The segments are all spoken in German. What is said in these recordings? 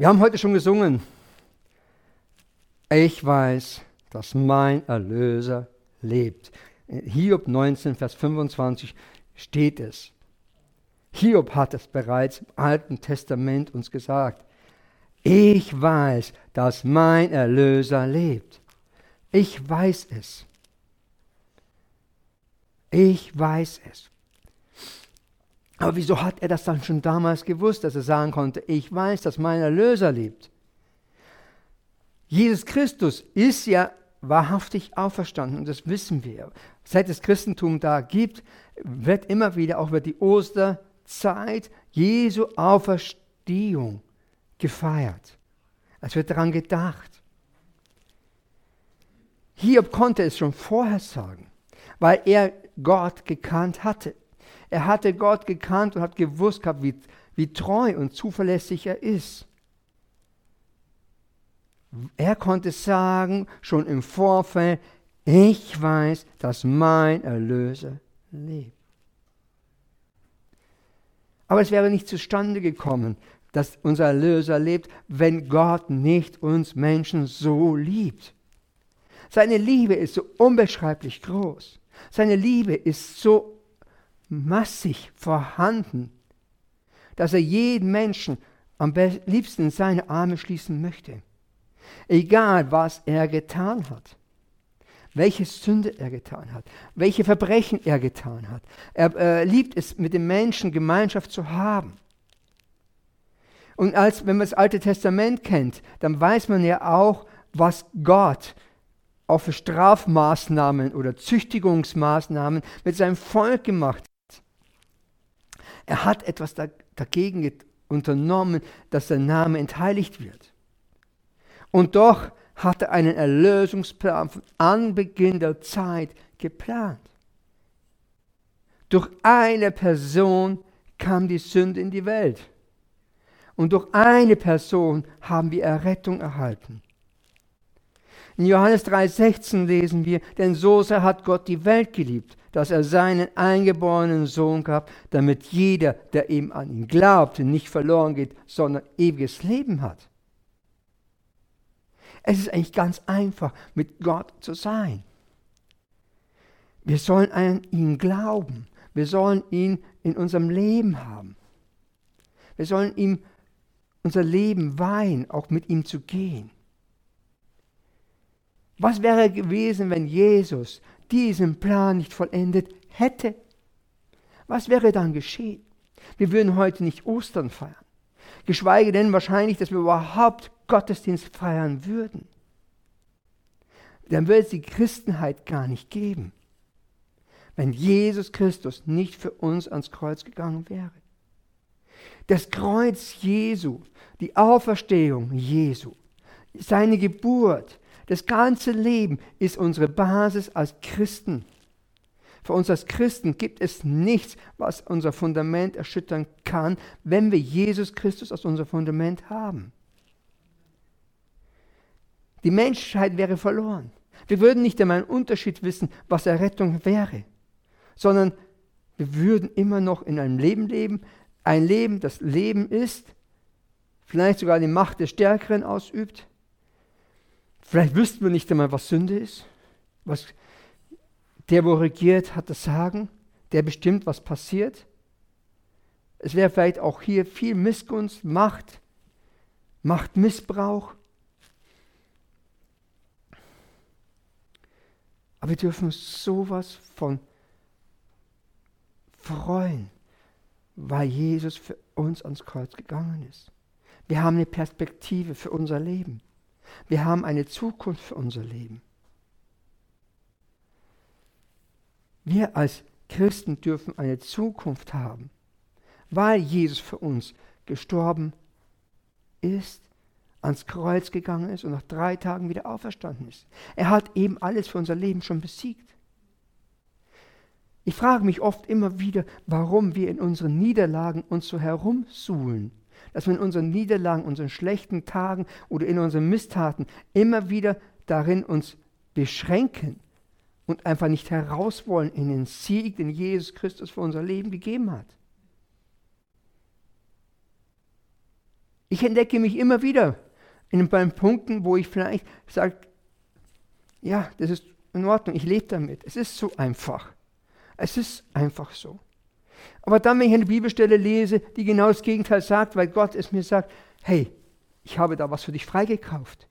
Wir haben heute schon gesungen. Ich weiß, dass mein Erlöser lebt. Hiob 19, Vers 25 steht es. Hiob hat es bereits im Alten Testament uns gesagt. Ich weiß, dass mein Erlöser lebt. Ich weiß es. Ich weiß es. Aber wieso hat er das dann schon damals gewusst, dass er sagen konnte, ich weiß, dass mein Erlöser lebt? Jesus Christus ist ja wahrhaftig auferstanden und das wissen wir. Seit es Christentum da gibt, wird immer wieder auch über die Osterzeit Jesu Auferstehung gefeiert. Es wird daran gedacht. Hiob konnte es schon vorher sagen, weil er Gott gekannt hatte. Er hatte Gott gekannt und hat gewusst gehabt, wie, wie treu und zuverlässig er ist. Er konnte sagen, schon im Vorfeld, ich weiß, dass mein Erlöser lebt. Aber es wäre nicht zustande gekommen, dass unser Erlöser lebt, wenn Gott nicht uns Menschen so liebt. Seine Liebe ist so unbeschreiblich groß. Seine Liebe ist so massig vorhanden, dass er jeden Menschen am liebsten in seine Arme schließen möchte. Egal, was er getan hat, welche Sünde er getan hat, welche Verbrechen er getan hat. Er äh, liebt es, mit den Menschen Gemeinschaft zu haben. Und als, wenn man das Alte Testament kennt, dann weiß man ja auch, was Gott auch für Strafmaßnahmen oder Züchtigungsmaßnahmen mit seinem Volk gemacht er hat etwas dagegen unternommen, dass sein Name entheiligt wird. Und doch hat er einen Erlösungsplan von Anbeginn der Zeit geplant. Durch eine Person kam die Sünde in die Welt. Und durch eine Person haben wir Errettung erhalten. In Johannes 3,16 lesen wir, denn so sehr hat Gott die Welt geliebt, dass er seinen eingeborenen Sohn gab, damit jeder, der ihm an ihn glaubt, nicht verloren geht, sondern ewiges Leben hat. Es ist eigentlich ganz einfach, mit Gott zu sein. Wir sollen an ihn glauben. Wir sollen ihn in unserem Leben haben. Wir sollen ihm unser Leben weihen, auch mit ihm zu gehen. Was wäre gewesen, wenn Jesus diesen Plan nicht vollendet hätte? Was wäre dann geschehen? Wir würden heute nicht Ostern feiern. Geschweige denn wahrscheinlich, dass wir überhaupt Gottesdienst feiern würden. Dann würde es die Christenheit gar nicht geben, wenn Jesus Christus nicht für uns ans Kreuz gegangen wäre. Das Kreuz Jesu, die Auferstehung Jesu, seine Geburt, das ganze Leben ist unsere Basis als Christen. Für uns als Christen gibt es nichts, was unser Fundament erschüttern kann, wenn wir Jesus Christus als unser Fundament haben. Die Menschheit wäre verloren. Wir würden nicht einmal einen Unterschied wissen, was Errettung wäre, sondern wir würden immer noch in einem Leben leben, ein Leben, das Leben ist, vielleicht sogar die Macht des Stärkeren ausübt, Vielleicht wüssten wir nicht einmal, was Sünde ist. Was, der, wo regiert, hat das Sagen. Der bestimmt, was passiert. Es wäre vielleicht auch hier viel Missgunst, Macht, Machtmissbrauch. Aber wir dürfen uns sowas von freuen, weil Jesus für uns ans Kreuz gegangen ist. Wir haben eine Perspektive für unser Leben. Wir haben eine Zukunft für unser Leben. Wir als Christen dürfen eine Zukunft haben, weil Jesus für uns gestorben ist, ans Kreuz gegangen ist und nach drei Tagen wieder auferstanden ist. Er hat eben alles für unser Leben schon besiegt. Ich frage mich oft immer wieder, warum wir in unseren Niederlagen uns so herumsuhlen dass wir in unseren Niederlagen, unseren schlechten Tagen oder in unseren Misstaten immer wieder darin uns beschränken und einfach nicht heraus wollen in den Sieg, den Jesus Christus für unser Leben gegeben hat. Ich entdecke mich immer wieder in ein Punkten, wo ich vielleicht sage, ja, das ist in Ordnung, ich lebe damit. Es ist so einfach. Es ist einfach so. Aber dann, wenn ich eine Bibelstelle lese, die genau das Gegenteil sagt, weil Gott es mir sagt, hey, ich habe da was für dich freigekauft.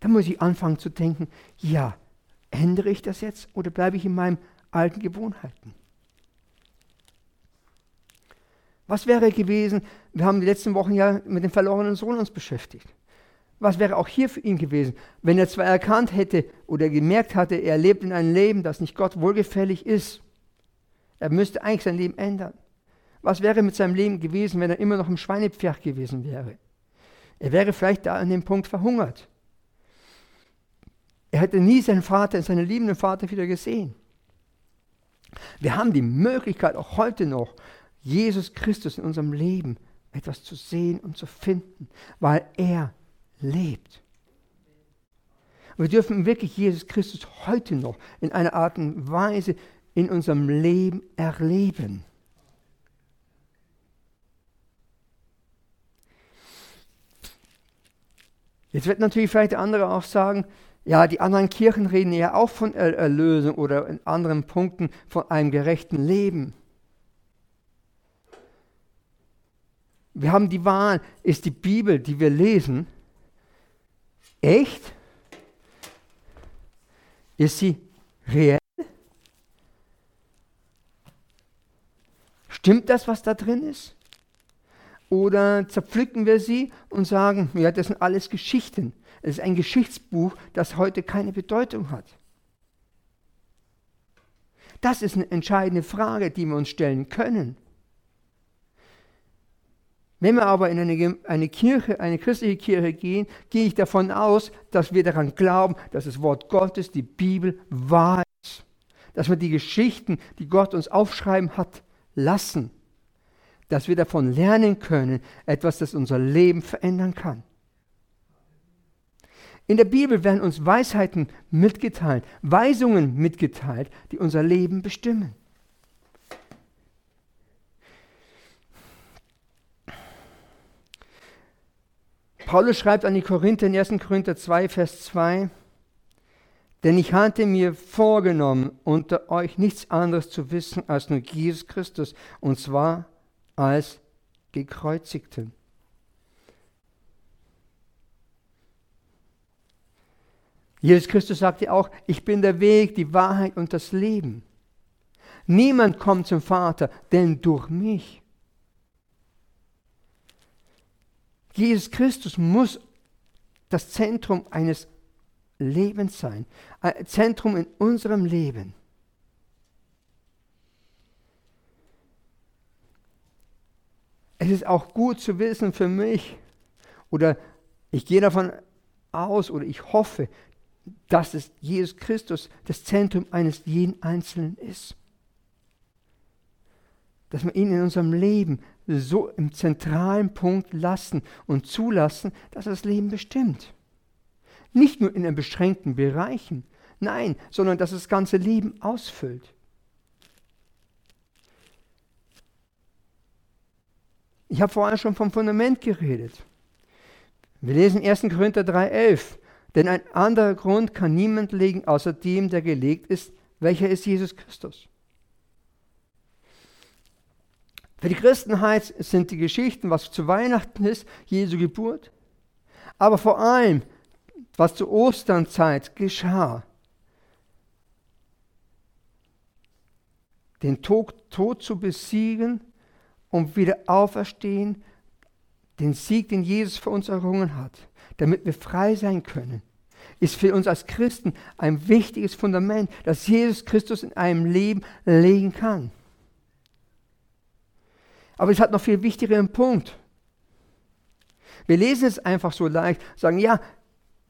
Dann muss ich anfangen zu denken, ja, ändere ich das jetzt oder bleibe ich in meinen alten Gewohnheiten? Was wäre gewesen, wir haben die letzten Wochen ja mit dem verlorenen Sohn uns beschäftigt. Was wäre auch hier für ihn gewesen, wenn er zwar erkannt hätte oder gemerkt hatte, er lebt in einem Leben, das nicht Gott wohlgefällig ist. Er müsste eigentlich sein Leben ändern. Was wäre mit seinem Leben gewesen, wenn er immer noch im Schweinepferd gewesen wäre? Er wäre vielleicht da an dem Punkt verhungert. Er hätte nie seinen Vater, seinen liebenden Vater wieder gesehen. Wir haben die Möglichkeit, auch heute noch, Jesus Christus in unserem Leben etwas zu sehen und zu finden, weil er lebt. Wir dürfen wirklich Jesus Christus heute noch in einer Art und Weise in unserem Leben erleben. Jetzt wird natürlich vielleicht der andere auch sagen, ja, die anderen Kirchen reden ja auch von Erlösung oder in anderen Punkten von einem gerechten Leben. Wir haben die Wahl, ist die Bibel, die wir lesen, echt? Ist sie reell? Stimmt das, was da drin ist? Oder zerpflücken wir sie und sagen, ja, das sind alles Geschichten. Es ist ein Geschichtsbuch, das heute keine Bedeutung hat. Das ist eine entscheidende Frage, die wir uns stellen können. Wenn wir aber in eine, eine Kirche, eine christliche Kirche gehen, gehe ich davon aus, dass wir daran glauben, dass das Wort Gottes, die Bibel, wahr ist. Dass wir die Geschichten, die Gott uns aufschreiben hat, lassen. Dass wir davon lernen können, etwas, das unser Leben verändern kann. In der Bibel werden uns Weisheiten mitgeteilt, Weisungen mitgeteilt, die unser Leben bestimmen. Paulus schreibt an die Korinther in 1. Korinther 2, Vers 2, denn ich hatte mir vorgenommen, unter euch nichts anderes zu wissen als nur Jesus Christus, und zwar als gekreuzigten. Jesus Christus sagte auch, ich bin der Weg, die Wahrheit und das Leben. Niemand kommt zum Vater, denn durch mich. Jesus Christus muss das Zentrum eines Lebens sein, ein Zentrum in unserem Leben. Es ist auch gut zu wissen für mich, oder ich gehe davon aus oder ich hoffe, dass es Jesus Christus das Zentrum eines jeden Einzelnen ist. Dass wir ihn in unserem Leben so im zentralen Punkt lassen und zulassen, dass er das Leben bestimmt. Nicht nur in beschränkten Bereichen, nein, sondern dass das ganze Leben ausfüllt. Ich habe vorhin schon vom Fundament geredet. Wir lesen 1. Korinther 3,11. Denn ein anderer Grund kann niemand legen, außer dem, der gelegt ist, welcher ist Jesus Christus. Für die Christenheit sind die Geschichten, was zu Weihnachten ist, Jesu Geburt, aber vor allem, was zur Osternzeit geschah. Den Tod, Tod zu besiegen und wieder auferstehen, den Sieg, den Jesus für uns errungen hat, damit wir frei sein können, ist für uns als Christen ein wichtiges Fundament, das Jesus Christus in einem Leben legen kann. Aber es hat noch viel wichtigeren Punkt. Wir lesen es einfach so leicht, sagen, ja,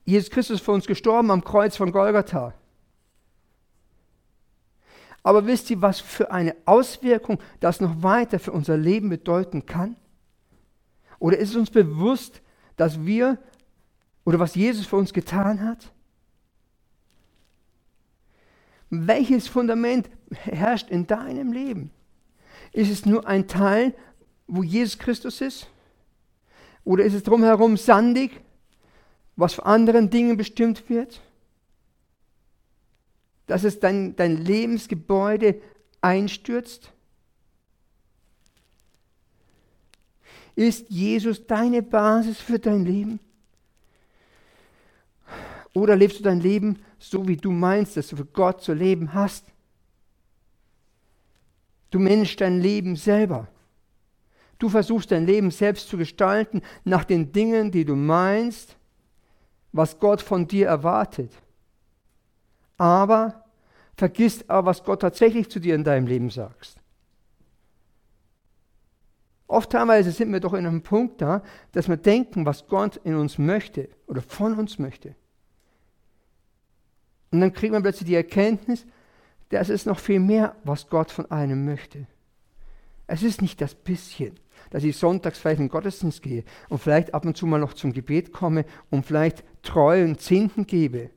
Jesus Christus ist für uns gestorben am Kreuz von Golgatha. Aber wisst ihr, was für eine Auswirkung das noch weiter für unser Leben bedeuten kann? Oder ist es uns bewusst, dass wir oder was Jesus für uns getan hat? Welches Fundament herrscht in deinem Leben? Ist es nur ein Teil, wo Jesus Christus ist? Oder ist es drumherum sandig, was von anderen Dingen bestimmt wird? Dass es dein, dein Lebensgebäude einstürzt? Ist Jesus deine Basis für dein Leben? Oder lebst du dein Leben so, wie du meinst, dass du für Gott zu leben hast? Du managst dein Leben selber. Du versuchst dein Leben selbst zu gestalten nach den Dingen, die du meinst, was Gott von dir erwartet. Aber vergisst auch, was Gott tatsächlich zu dir in deinem Leben sagt. Oft teilweise sind wir doch in einem Punkt da, dass wir denken, was Gott in uns möchte oder von uns möchte. Und dann kriegt man plötzlich die Erkenntnis, dass es noch viel mehr, was Gott von einem möchte. Es ist nicht das bisschen, dass ich sonntags vielleicht in den Gottesdienst gehe und vielleicht ab und zu mal noch zum Gebet komme und vielleicht treuen Zehnten gebe.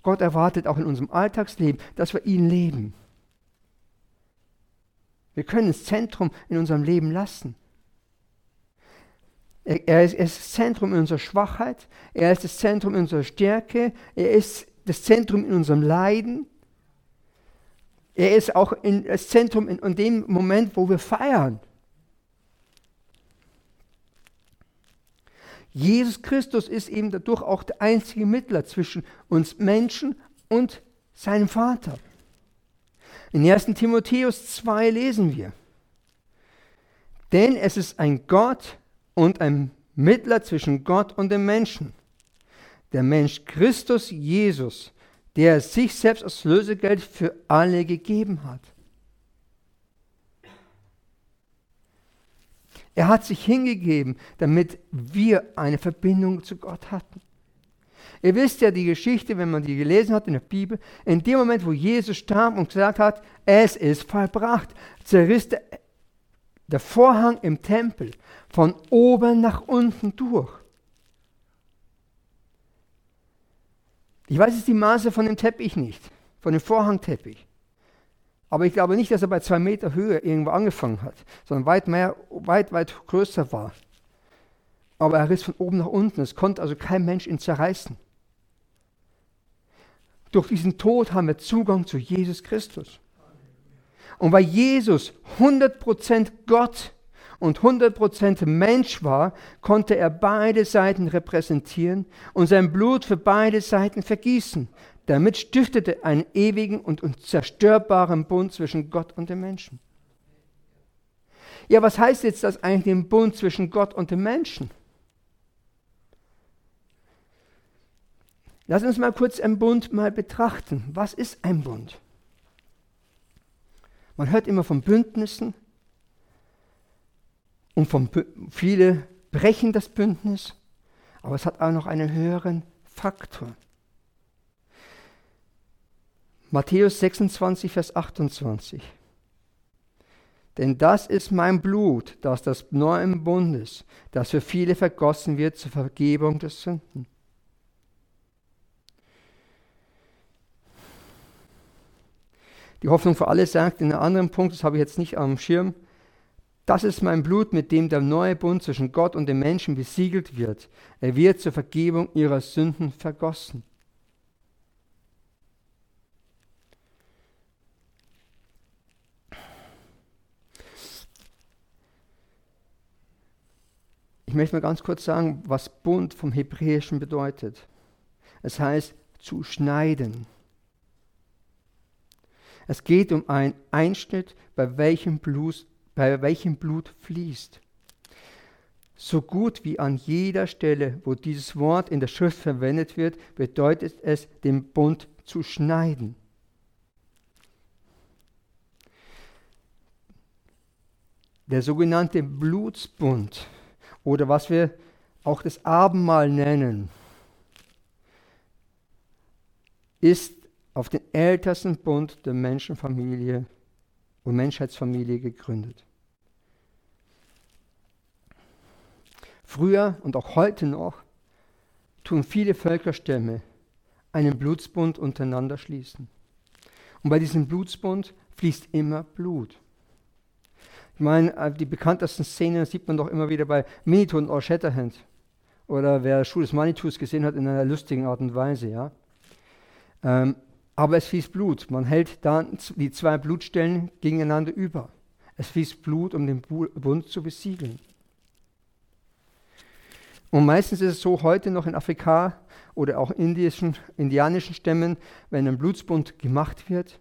Gott erwartet auch in unserem Alltagsleben, dass wir ihn leben. Wir können das Zentrum in unserem Leben lassen. Er ist, das Zentrum in unserer Schwachheit, er ist das Zentrum in unserer Stärke, er ist das Zentrum in unserem Leiden. Er ist auch in, das Zentrum in, in dem Moment, wo wir feiern. Jesus Christus ist eben dadurch auch der einzige Mittler zwischen uns Menschen und seinem Vater. In 1. Timotheus 2 lesen wir, denn es ist ein Gott und ein Mittler zwischen Gott und dem Menschen, der Mensch Christus Jesus, der sich selbst als Lösegeld für alle gegeben hat. Er hat sich hingegeben, damit wir eine Verbindung zu Gott hatten. Ihr wisst ja die Geschichte, wenn man die gelesen hat in der Bibel, in dem Moment, wo Jesus starb und gesagt hat, es ist vollbracht, zerriss der, der Vorhang im Tempel von oben nach unten durch. Ich weiß jetzt die Maße von dem Teppich nicht, von dem Vorhangteppich. Aber ich glaube nicht, dass er bei zwei Meter Höhe irgendwo angefangen hat, sondern weit mehr, weit, weit größer war. Aber er riss von oben nach unten. Es konnte also kein Mensch ihn zerreißen. Durch diesen Tod haben wir Zugang zu Jesus Christus. Und weil Jesus 100% Gott und 100% Mensch war, konnte er beide Seiten repräsentieren und sein Blut für beide Seiten vergießen. Damit stiftete er einen ewigen und unzerstörbaren Bund zwischen Gott und dem Menschen. Ja, was heißt jetzt das eigentlich, den Bund zwischen Gott und dem Menschen? Lass uns mal kurz einen Bund mal betrachten. Was ist ein Bund? Man hört immer von Bündnissen und von, viele brechen das Bündnis, aber es hat auch noch einen höheren Faktor. Matthäus 26, Vers 28. Denn das ist mein Blut, das das neuen Bundes, das für viele vergossen wird zur Vergebung des Sünden. Die Hoffnung für alle sagt in einem anderen Punkt, das habe ich jetzt nicht am Schirm, das ist mein Blut, mit dem der neue Bund zwischen Gott und dem Menschen besiegelt wird. Er wird zur Vergebung ihrer Sünden vergossen. Ich möchte mal ganz kurz sagen, was Bund vom Hebräischen bedeutet. Es heißt zu schneiden. Es geht um einen Einschnitt, bei welchem Blut, bei welchem Blut fließt. So gut wie an jeder Stelle, wo dieses Wort in der Schrift verwendet wird, bedeutet es, den Bund zu schneiden. Der sogenannte Blutsbund oder was wir auch das Abendmahl nennen, ist auf den ältesten Bund der Menschenfamilie und Menschheitsfamilie gegründet. Früher und auch heute noch tun viele Völkerstämme einen Blutsbund untereinander schließen. Und bei diesem Blutsbund fließt immer Blut. Ich meine, äh, die bekanntesten Szenen sieht man doch immer wieder bei Miniton und All Shatterhand. Oder wer Schuh des Manitus gesehen hat, in einer lustigen Art und Weise, ja. Ähm, aber es fließt Blut. Man hält dann die zwei Blutstellen gegeneinander über. Es fließt Blut, um den Bund zu besiegeln. Und meistens ist es so heute noch in Afrika oder auch indischen, indianischen Stämmen, wenn ein Blutsbund gemacht wird,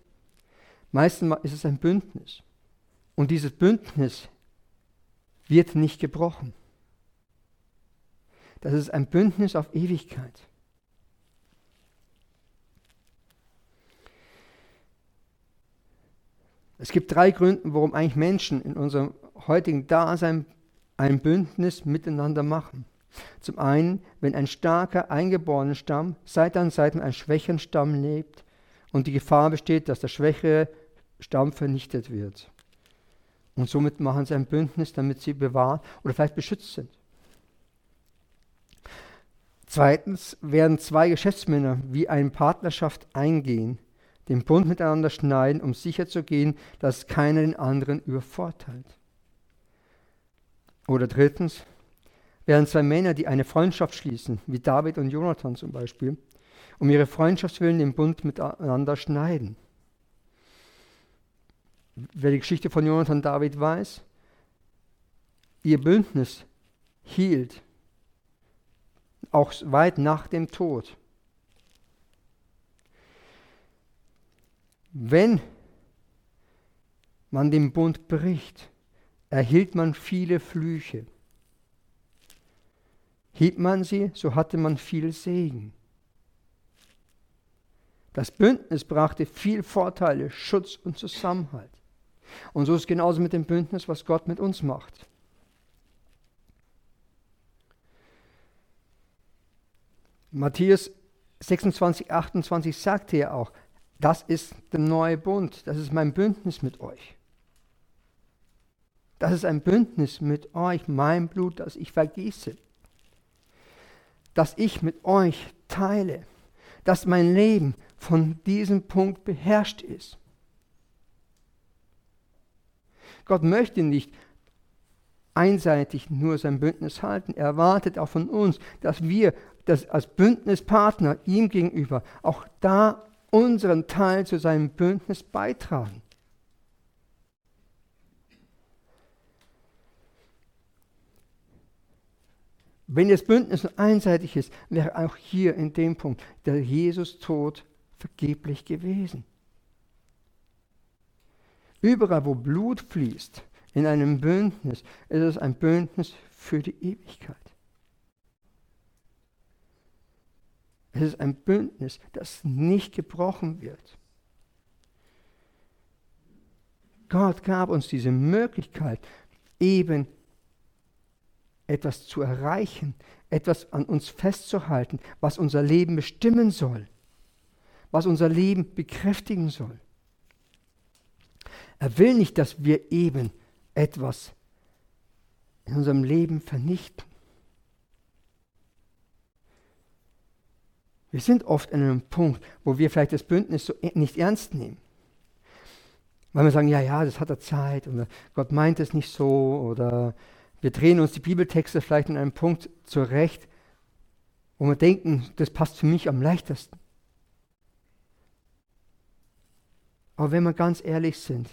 meistens ist es ein Bündnis. Und dieses Bündnis wird nicht gebrochen. Das ist ein Bündnis auf Ewigkeit. Es gibt drei Gründe, warum eigentlich Menschen in unserem heutigen Dasein ein Bündnis miteinander machen. Zum einen, wenn ein starker eingeborener Stamm Seite an Seite mit einem schwächeren Stamm lebt und die Gefahr besteht, dass der schwächere Stamm vernichtet wird. Und somit machen sie ein Bündnis, damit sie bewahrt oder vielleicht beschützt sind. Zweitens werden zwei Geschäftsmänner wie eine Partnerschaft eingehen, den Bund miteinander schneiden, um sicherzugehen, dass keiner den anderen übervorteilt. Oder drittens, während zwei Männer, die eine Freundschaft schließen, wie David und Jonathan zum Beispiel, um ihre Freundschaftswillen den Bund miteinander schneiden. Wer die Geschichte von Jonathan und David weiß, ihr Bündnis hielt auch weit nach dem Tod. Wenn man den Bund bricht, erhielt man viele Flüche. Hielt man sie, so hatte man viel Segen. Das Bündnis brachte viel Vorteile, Schutz und Zusammenhalt. Und so ist es genauso mit dem Bündnis, was Gott mit uns macht. Matthäus 26, 28 sagte ja auch, das ist der neue Bund, das ist mein Bündnis mit euch. Das ist ein Bündnis mit euch, mein Blut, das ich vergieße. Das ich mit euch teile. Dass mein Leben von diesem Punkt beherrscht ist. Gott möchte nicht einseitig nur sein Bündnis halten. Er erwartet auch von uns, dass wir das als Bündnispartner ihm gegenüber auch da unseren Teil zu seinem Bündnis beitragen. Wenn das Bündnis einseitig ist, wäre auch hier in dem Punkt der Jesus-Tod vergeblich gewesen. Überall, wo Blut fließt, in einem Bündnis, ist es ein Bündnis für die Ewigkeit. Es ist ein Bündnis, das nicht gebrochen wird. Gott gab uns diese Möglichkeit, eben etwas zu erreichen, etwas an uns festzuhalten, was unser Leben bestimmen soll, was unser Leben bekräftigen soll. Er will nicht, dass wir eben etwas in unserem Leben vernichten. Wir sind oft an einem Punkt, wo wir vielleicht das Bündnis so e- nicht ernst nehmen. Weil wir sagen, ja, ja, das hat er Zeit oder Gott meint es nicht so oder wir drehen uns die Bibeltexte vielleicht in einem Punkt zurecht, wo wir denken, das passt für mich am leichtesten. Aber wenn wir ganz ehrlich sind,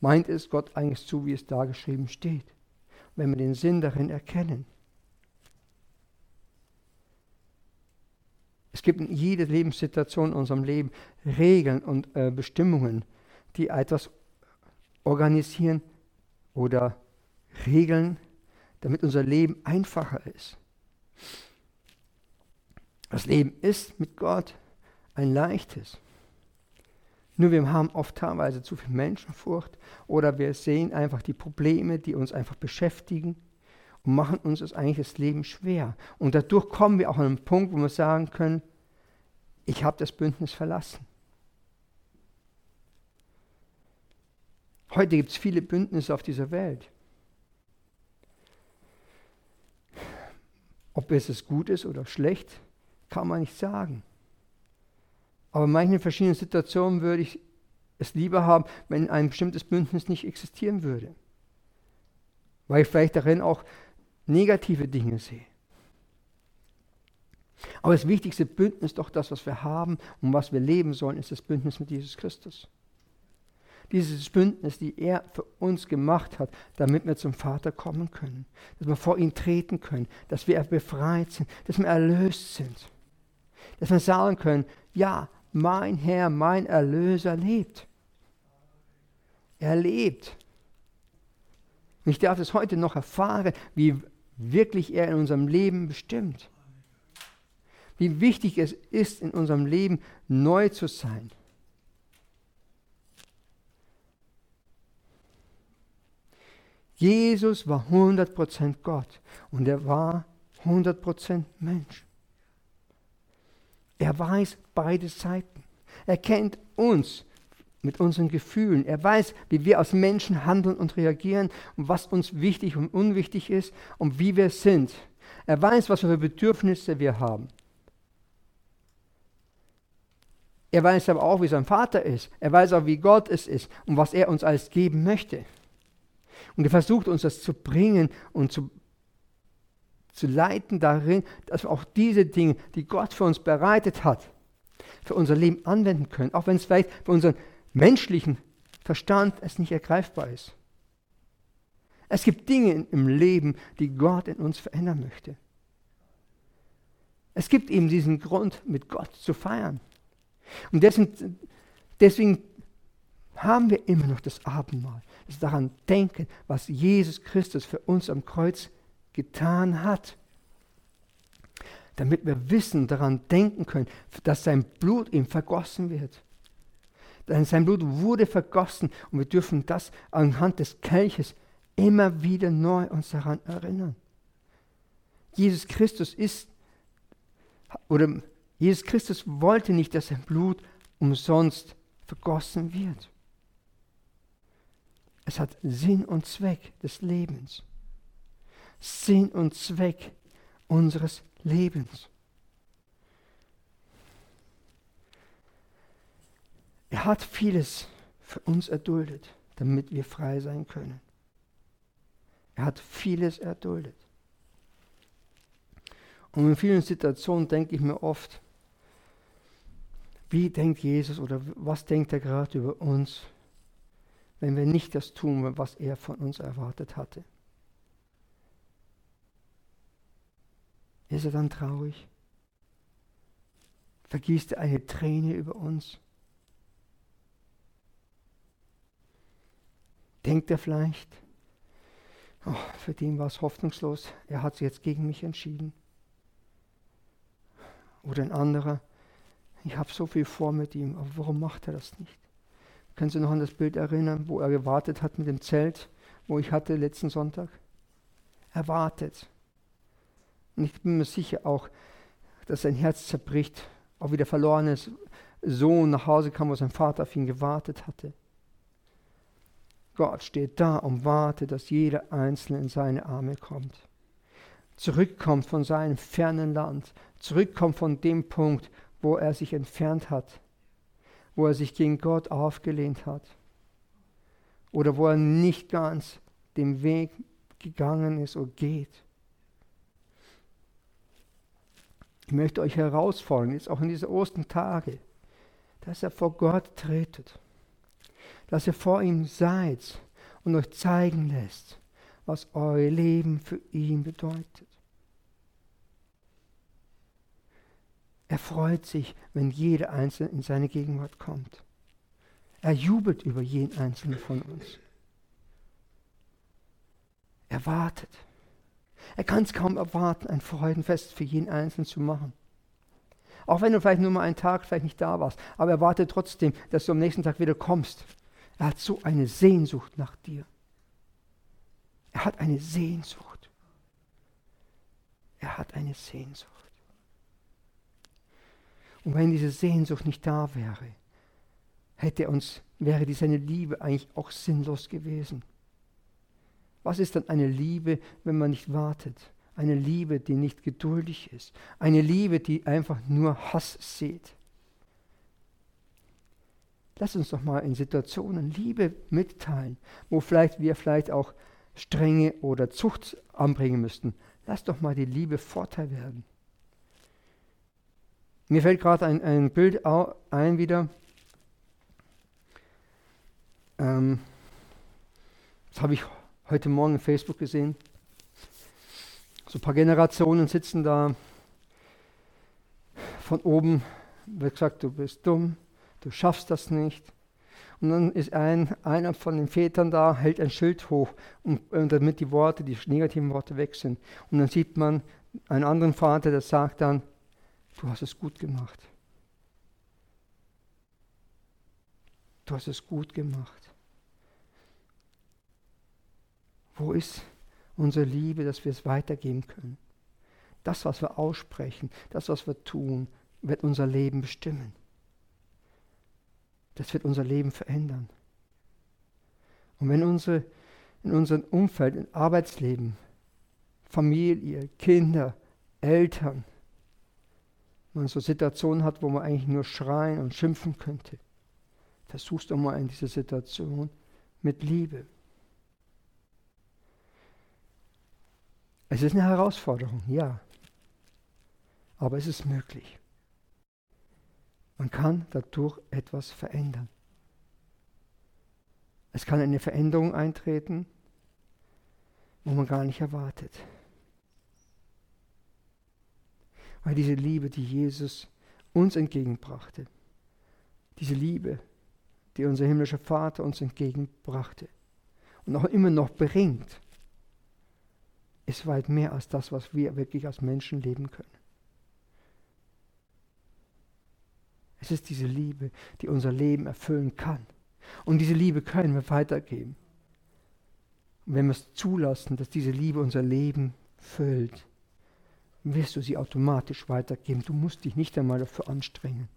meint es Gott eigentlich so, wie es da geschrieben steht, wenn wir den Sinn darin erkennen. Es gibt in jeder Lebenssituation in unserem Leben Regeln und äh, Bestimmungen, die etwas organisieren oder Regeln, damit unser Leben einfacher ist. Das Leben ist mit Gott ein leichtes. Nur wir haben oft teilweise zu viel Menschenfurcht oder wir sehen einfach die Probleme, die uns einfach beschäftigen und machen uns das eigentlich das Leben schwer. Und dadurch kommen wir auch an einen Punkt, wo wir sagen können, ich habe das Bündnis verlassen. Heute gibt es viele Bündnisse auf dieser Welt. Ob es gut ist oder schlecht, kann man nicht sagen. Aber in manchen verschiedenen Situationen würde ich es lieber haben, wenn ein bestimmtes Bündnis nicht existieren würde. weil ich vielleicht darin auch negative Dinge sehe. Aber das wichtigste Bündnis, doch das, was wir haben und was wir leben sollen, ist das Bündnis mit Jesus Christus. Dieses Bündnis, die er für uns gemacht hat, damit wir zum Vater kommen können, dass wir vor ihn treten können, dass wir befreit sind, dass wir erlöst sind, dass wir sagen können, ja, mein Herr, mein Erlöser lebt. Er lebt. Und ich darf es heute noch erfahren, wie wirklich er in unserem Leben bestimmt wie wichtig es ist, in unserem Leben neu zu sein. Jesus war 100% Gott und er war 100% Mensch. Er weiß beide Seiten. Er kennt uns mit unseren Gefühlen. Er weiß, wie wir als Menschen handeln und reagieren und was uns wichtig und unwichtig ist und wie wir sind. Er weiß, was für Bedürfnisse wir haben. Er weiß aber auch, wie sein Vater ist. Er weiß auch, wie Gott es ist und was er uns alles geben möchte. Und er versucht uns das zu bringen und zu, zu leiten darin, dass wir auch diese Dinge, die Gott für uns bereitet hat, für unser Leben anwenden können. Auch wenn es vielleicht für unseren menschlichen Verstand es nicht ergreifbar ist. Es gibt Dinge im Leben, die Gott in uns verändern möchte. Es gibt eben diesen Grund, mit Gott zu feiern. Und deswegen, deswegen haben wir immer noch das Abendmahl, das daran denken, was Jesus Christus für uns am Kreuz getan hat. Damit wir wissen, daran denken können, dass sein Blut ihm vergossen wird. Denn sein Blut wurde vergossen und wir dürfen das anhand des Kelches immer wieder neu uns daran erinnern. Jesus Christus ist, oder Jesus Christus wollte nicht, dass sein Blut umsonst vergossen wird. Es hat Sinn und Zweck des Lebens. Sinn und Zweck unseres Lebens. Er hat vieles für uns erduldet, damit wir frei sein können. Er hat vieles erduldet. Und in vielen Situationen denke ich mir oft, wie denkt Jesus oder was denkt er gerade über uns, wenn wir nicht das tun, was er von uns erwartet hatte? Ist er dann traurig? Vergießt er eine Träne über uns? Denkt er vielleicht, oh, für den war es hoffnungslos, er hat sich jetzt gegen mich entschieden? Oder ein anderer, ich habe so viel vor mit ihm, aber warum macht er das nicht? Können Sie noch an das Bild erinnern, wo er gewartet hat mit dem Zelt, wo ich hatte letzten Sonntag? Er wartet. Und ich bin mir sicher auch, dass sein Herz zerbricht, auch wie der verlorene Sohn nach Hause kam, wo sein Vater auf ihn gewartet hatte. Gott steht da und wartet, dass jeder Einzelne in seine Arme kommt. Zurückkommt von seinem fernen Land, zurückkommt von dem Punkt, wo er sich entfernt hat, wo er sich gegen Gott aufgelehnt hat oder wo er nicht ganz den Weg gegangen ist oder geht. Ich möchte euch herausfordern, jetzt auch in diese Ostertage, dass ihr vor Gott tretet, dass ihr vor ihm seid und euch zeigen lässt, was euer Leben für ihn bedeutet. Er freut sich, wenn jeder Einzelne in seine Gegenwart kommt. Er jubelt über jeden Einzelnen von uns. Er wartet. Er kann es kaum erwarten, ein Freudenfest für jeden Einzelnen zu machen. Auch wenn du vielleicht nur mal einen Tag vielleicht nicht da warst, aber er wartet trotzdem, dass du am nächsten Tag wieder kommst. Er hat so eine Sehnsucht nach dir. Er hat eine Sehnsucht. Er hat eine Sehnsucht. Und wenn diese Sehnsucht nicht da wäre, hätte uns, wäre seine Liebe eigentlich auch sinnlos gewesen. Was ist dann eine Liebe, wenn man nicht wartet? Eine Liebe, die nicht geduldig ist. Eine Liebe, die einfach nur Hass sieht. Lass uns doch mal in Situationen Liebe mitteilen, wo vielleicht wir vielleicht auch Strenge oder Zucht anbringen müssten. Lass doch mal die Liebe Vorteil werden. Mir fällt gerade ein, ein Bild ein wieder. Ähm, das habe ich heute Morgen in Facebook gesehen. So ein paar Generationen sitzen da. Von oben wird gesagt, du bist dumm, du schaffst das nicht. Und dann ist ein, einer von den Vätern da, hält ein Schild hoch, um, äh, damit die Worte, die negativen Worte weg sind. Und dann sieht man einen anderen Vater, der sagt dann, du hast es gut gemacht. Du hast es gut gemacht. Wo ist unsere Liebe, dass wir es weitergeben können? Das, was wir aussprechen, das, was wir tun, wird unser Leben bestimmen. Das wird unser Leben verändern. Und wenn unsere, in unserem Umfeld, im Arbeitsleben, Familie, Kinder, Eltern, man so Situationen hat, wo man eigentlich nur schreien und schimpfen könnte, versuchst doch mal in dieser Situation mit Liebe. Es ist eine Herausforderung, ja. Aber es ist möglich. Man kann dadurch etwas verändern. Es kann eine Veränderung eintreten, wo man gar nicht erwartet. Weil diese Liebe, die Jesus uns entgegenbrachte, diese Liebe, die unser himmlischer Vater uns entgegenbrachte und auch immer noch bringt, ist weit mehr als das, was wir wirklich als Menschen leben können. Es ist diese Liebe, die unser Leben erfüllen kann. Und diese Liebe können wir weitergeben. Und wenn wir es zulassen, dass diese Liebe unser Leben füllt, wirst du sie automatisch weitergeben. Du musst dich nicht einmal dafür anstrengen.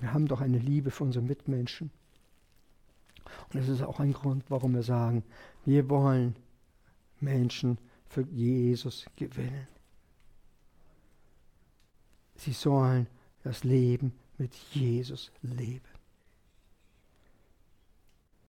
Wir haben doch eine Liebe für unsere Mitmenschen. Und das ist auch ein Grund, warum wir sagen, wir wollen Menschen für Jesus gewinnen. Sie sollen das Leben mit Jesus leben.